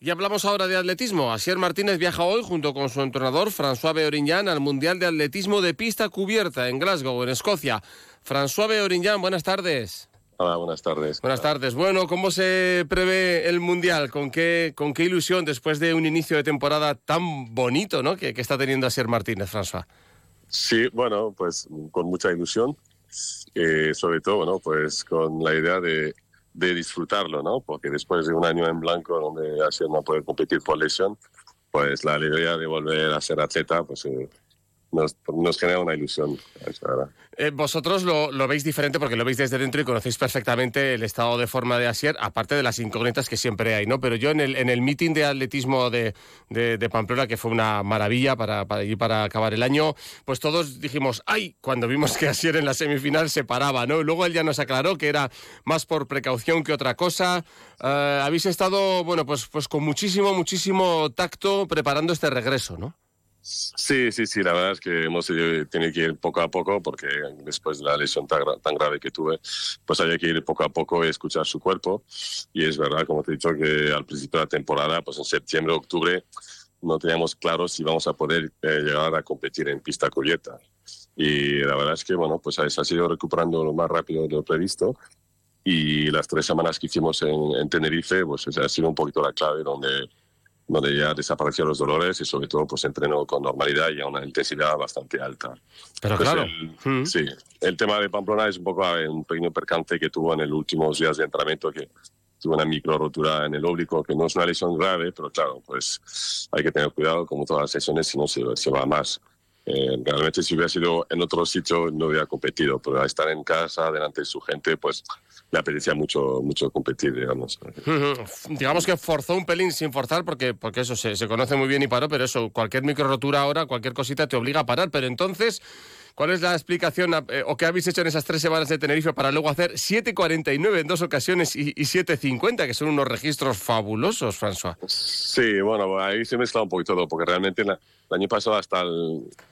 Y hablamos ahora de atletismo. Asier Martínez viaja hoy junto con su entrenador François Beorignan al Mundial de Atletismo de Pista Cubierta en Glasgow, en Escocia. François Beorignan, buenas tardes. Hola, buenas tardes. Buenas tardes. Bueno, ¿cómo se prevé el Mundial? ¿Con qué, con qué ilusión después de un inicio de temporada tan bonito ¿no? que, está teniendo Asier Martínez, François? Sí, bueno, pues con mucha ilusión. Eh, sobre todo, ¿no? pues con la idea de de disfrutarlo, ¿no? Porque después de un año en blanco donde así no puede competir por lesión, pues la alegría de volver a ser atleta, pues eh, nos, genera una ilusión. Eh, vosotros lo, veis diferente porque lo veis desde dentro y conocéis perfectamente el estado de forma de Asier, aparte de las incógnitas que siempre hay, ¿no? Pero yo en el, en el meeting de atletismo de, de, Pamplona, que fue una maravilla para, para, para acabar el año, pues todos dijimos, ¡ay! Cuando vimos que Asier en la semifinal se paraba, ¿no? Luego él ya nos aclaró que era más por precaución que otra cosa. Eh, habéis estado, bueno, pues, pues con muchísimo, muchísimo tacto preparando este regreso, ¿no? Sí, sí, sí, la verdad es que hemos tenido que ir poco a poco porque después de la lesión tan, grave que tuve, pues había que ir poco a poco y escuchar su cuerpo. Y es verdad, como te he dicho, que al principio de la temporada, pues en septiembre, octubre, no teníamos claro si vamos a poder eh, llegar a competir en pista cubierta. Y la verdad es que, bueno, pues ha sido recuperando lo más rápido de lo previsto. Y las tres semanas que hicimos en, en Tenerife, pues ha sido un poquito la clave donde donde ya desaparecieron los dolores y sobre todo pues entreno con normalidad y a una intensidad bastante alta. Pero claro. Mm. Sí, el tema de Pamplona es un poco un pequeño percance que tuvo en los últimos días de entrenamiento que tuvo una micro rotura en el óblico, que no es una lesión grave, pero claro, pues hay que tener cuidado como todas las sesiones, si no se, se va más. Eh, realmente si hubiera sido en otro sitio no hubiera competido, pero al estar en casa, delante de su gente, pues me apetecía mucho, mucho competir, digamos. digamos que forzó un pelín sin forzar, porque, porque eso se, se conoce muy bien y paró, pero eso, cualquier micro rotura ahora, cualquier cosita te obliga a parar. Pero entonces, ¿cuál es la explicación eh, o qué habéis hecho en esas tres semanas de Tenerife para luego hacer 7.49 en dos ocasiones y, y 7.50, que son unos registros fabulosos, François? Sí, bueno, ahí se mezcla un poquito todo, porque realmente el año pasado hasta,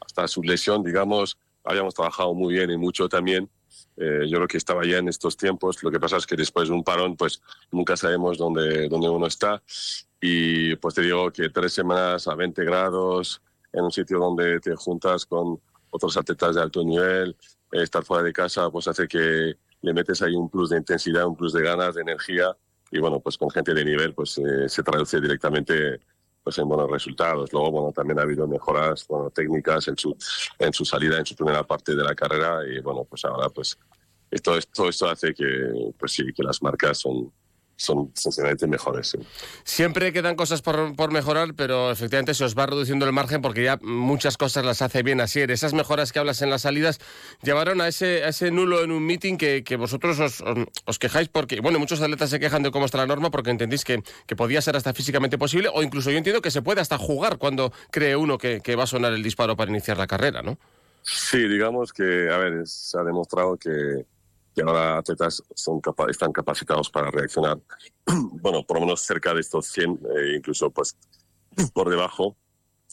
hasta su lesión, digamos, habíamos trabajado muy bien y mucho también eh, yo creo que estaba ya en estos tiempos. Lo que pasa es que después de un parón, pues nunca sabemos dónde, dónde uno está. Y pues te digo que tres semanas a 20 grados, en un sitio donde te juntas con otros atletas de alto nivel, eh, estar fuera de casa, pues hace que le metes ahí un plus de intensidad, un plus de ganas, de energía. Y bueno, pues con gente de nivel, pues eh, se traduce directamente pues en buenos resultados. Luego, bueno, también ha habido mejoras bueno, técnicas en su, en su salida, en su primera parte de la carrera y bueno, pues ahora pues esto, esto, esto hace que, pues sí, que las marcas son, son sinceramente mejores. Siempre quedan cosas por, por, mejorar, pero efectivamente se os va reduciendo el margen porque ya muchas cosas las hace bien así. Esas mejoras que hablas en las salidas llevaron a ese, a ese nulo en un meeting que, que vosotros os, os, quejáis porque, bueno, muchos atletas se quejan de cómo está la norma porque entendéis que, que, podía ser hasta físicamente posible o incluso yo entiendo que se puede hasta jugar cuando cree uno que, que va a sonar el disparo para iniciar la carrera, ¿no? Sí, digamos que, a ver, se ha demostrado que que ahora atletas son están capacitados para reaccionar, bueno, por lo menos cerca de estos 100, eh, incluso pues por debajo.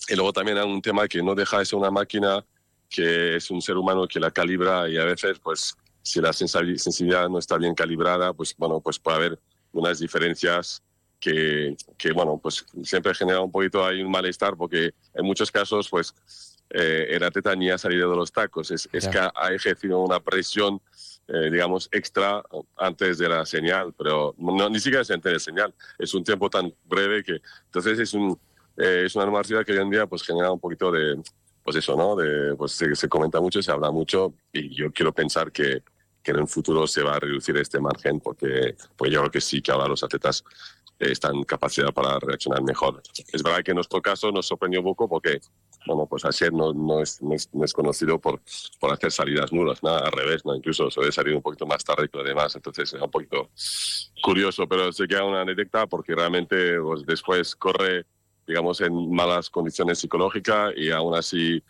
Y luego también hay un tema que no deja de ser una máquina que es un ser humano que la calibra y a veces pues si la sensibilidad no está bien calibrada, pues bueno, pues puede haber unas diferencias que, que bueno, pues siempre genera un poquito ahí un malestar porque en muchos casos pues eh, el atleta ni ha salido de los tacos, es, es que ha ejercido una presión eh, digamos, extra antes de la señal, pero no, ni siquiera se entera de señal. Es un tiempo tan breve que, entonces es, un, eh, es una normalidad que hoy en día pues genera un poquito de, pues eso, ¿no? De, pues se, se, comenta mucho, se habla mucho y yo quiero pensar que, que en el futuro se va a reducir este margen porque pues yo creo que sí, que ahora los atletas están capacidad para reaccionar mejor. Es verdad que en nuestro caso nos sorprendió un poco porque bueno, pues ayer no, no, es, no, es, conocido por, por hacer salidas nulas, nada, al revés, ¿no? incluso suele salir un poquito más tarde que lo demás, entonces es un poquito curioso, pero se queda una anécdota porque realmente pues, después corre, digamos, en malas condiciones psicológicas y aún así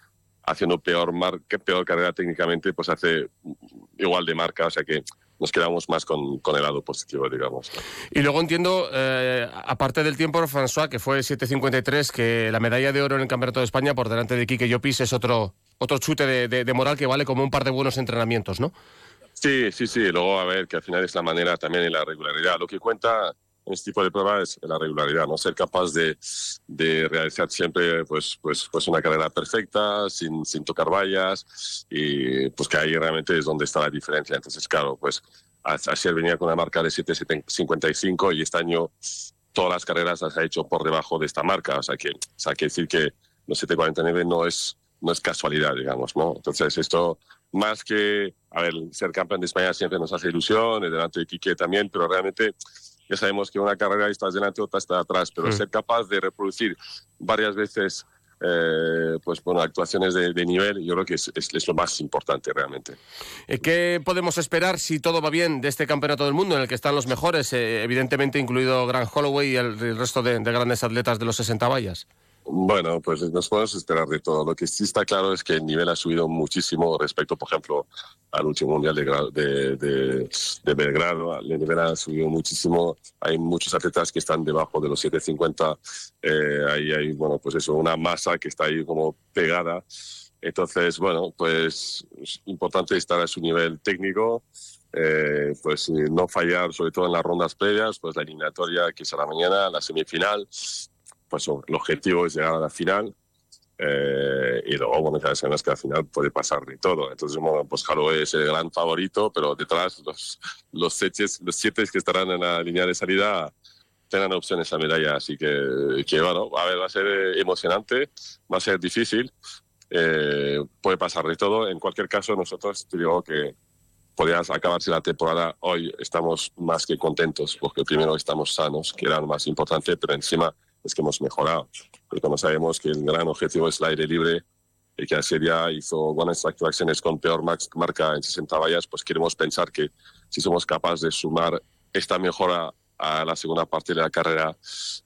haciendo peor, mar peor carrera técnicamente, pues hace igual de marca, o sea que nos quedamos más con, con, el lado positivo, digamos. Y luego entiendo, eh, aparte del tiempo, François, que fue 7.53, que la medalla de oro en el Campeonato de España por delante de Quique Llopis es otro, otro chute de, de, moral que vale como un par de buenos entrenamientos, ¿no? Sí, sí, sí. Luego, a ver, que al final es la manera también y la regularidad. Lo que cuenta en este tipo de pruebas es la regularidad, no ser capaz de, de realizar siempre pues, pues, pues una carrera perfecta, sin, sin tocar vallas, y pues que ahí realmente es donde está la diferencia. Entonces, claro, pues ayer venía con una marca de 7.55 y este año todas las carreras las ha hecho por debajo de esta marca, o sea que, o sea, que decir que los 7.49 no es, no es casualidad, digamos, ¿no? Entonces esto más que, a ver, ser campeón de España siempre nos hace ilusión, delante de Quique también, pero realmente ya sabemos que una carrera estás delante, otra está atrás, pero mm. ser capaz de reproducir varias veces eh, pues bueno, actuaciones de, nivel, yo creo que es, es, lo más importante realmente. Eh, ¿Qué podemos esperar si todo va bien de este campeonato del mundo en el que están los mejores, eh, evidentemente incluido Grant Holloway y el, resto de, de, grandes atletas de los 60 vallas? Bueno, pues nos podemos esperar de todo. Lo que sí está claro es que el nivel ha subido muchísimo respecto, por ejemplo, al último mundial de, Belgrado. El nivel ha subido muchísimo. Hay muchos atletas que están debajo de los 750. Eh, ahí hay, bueno, pues eso, una masa que está ahí como pegada. Entonces, bueno, pues es importante estar a su nivel técnico. Eh, pues no fallar, sobre todo en las rondas previas, pues la eliminatoria que será mañana, la semifinal, pues el objetivo es llegar a la final eh, y luego, bueno, ya sabemos que al final puede pasar de todo. Entonces, bueno, pues Holloway es el gran favorito, pero detrás los, los, los siete que estarán en la línea de salida tengan opciones a medalla. Así que, que, bueno, a ver, va a ser emocionante, va a ser difícil, eh, puede pasar de todo. En cualquier caso, nosotros te digo que podría acabarse la temporada. Hoy estamos más que contentos porque primero estamos sanos, que era lo más importante, pero encima es que hemos mejorado. Porque como sabemos que el gran objetivo es el aire libre y que Asiria hizo buenas actuaciones con peor marca en 60 vallas, pues queremos pensar que si somos capaces de sumar esta mejora a la segunda parte de la carrera,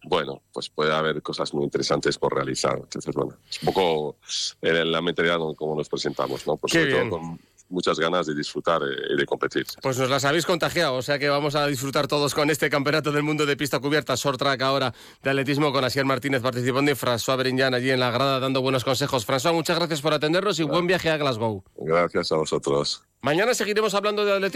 bueno, pues puede haber cosas muy interesantes por realizar. Entonces, bueno, es un poco en la mentalidad como nos presentamos, ¿no? Pues sobre todo con muchas ganas de disfrutar eh, y de competir. Pues nos las habéis contagiado, o sea que vamos a disfrutar todos con este Campeonato del Mundo de Pista Cubierta, short track ahora de atletismo con Asier Martínez participando y François Berinjan allí en la grada dando buenos consejos. François, muchas gracias por atendernos y buen viaje a Glasgow. Gracias a vosotros. Mañana seguiremos hablando de atletismo.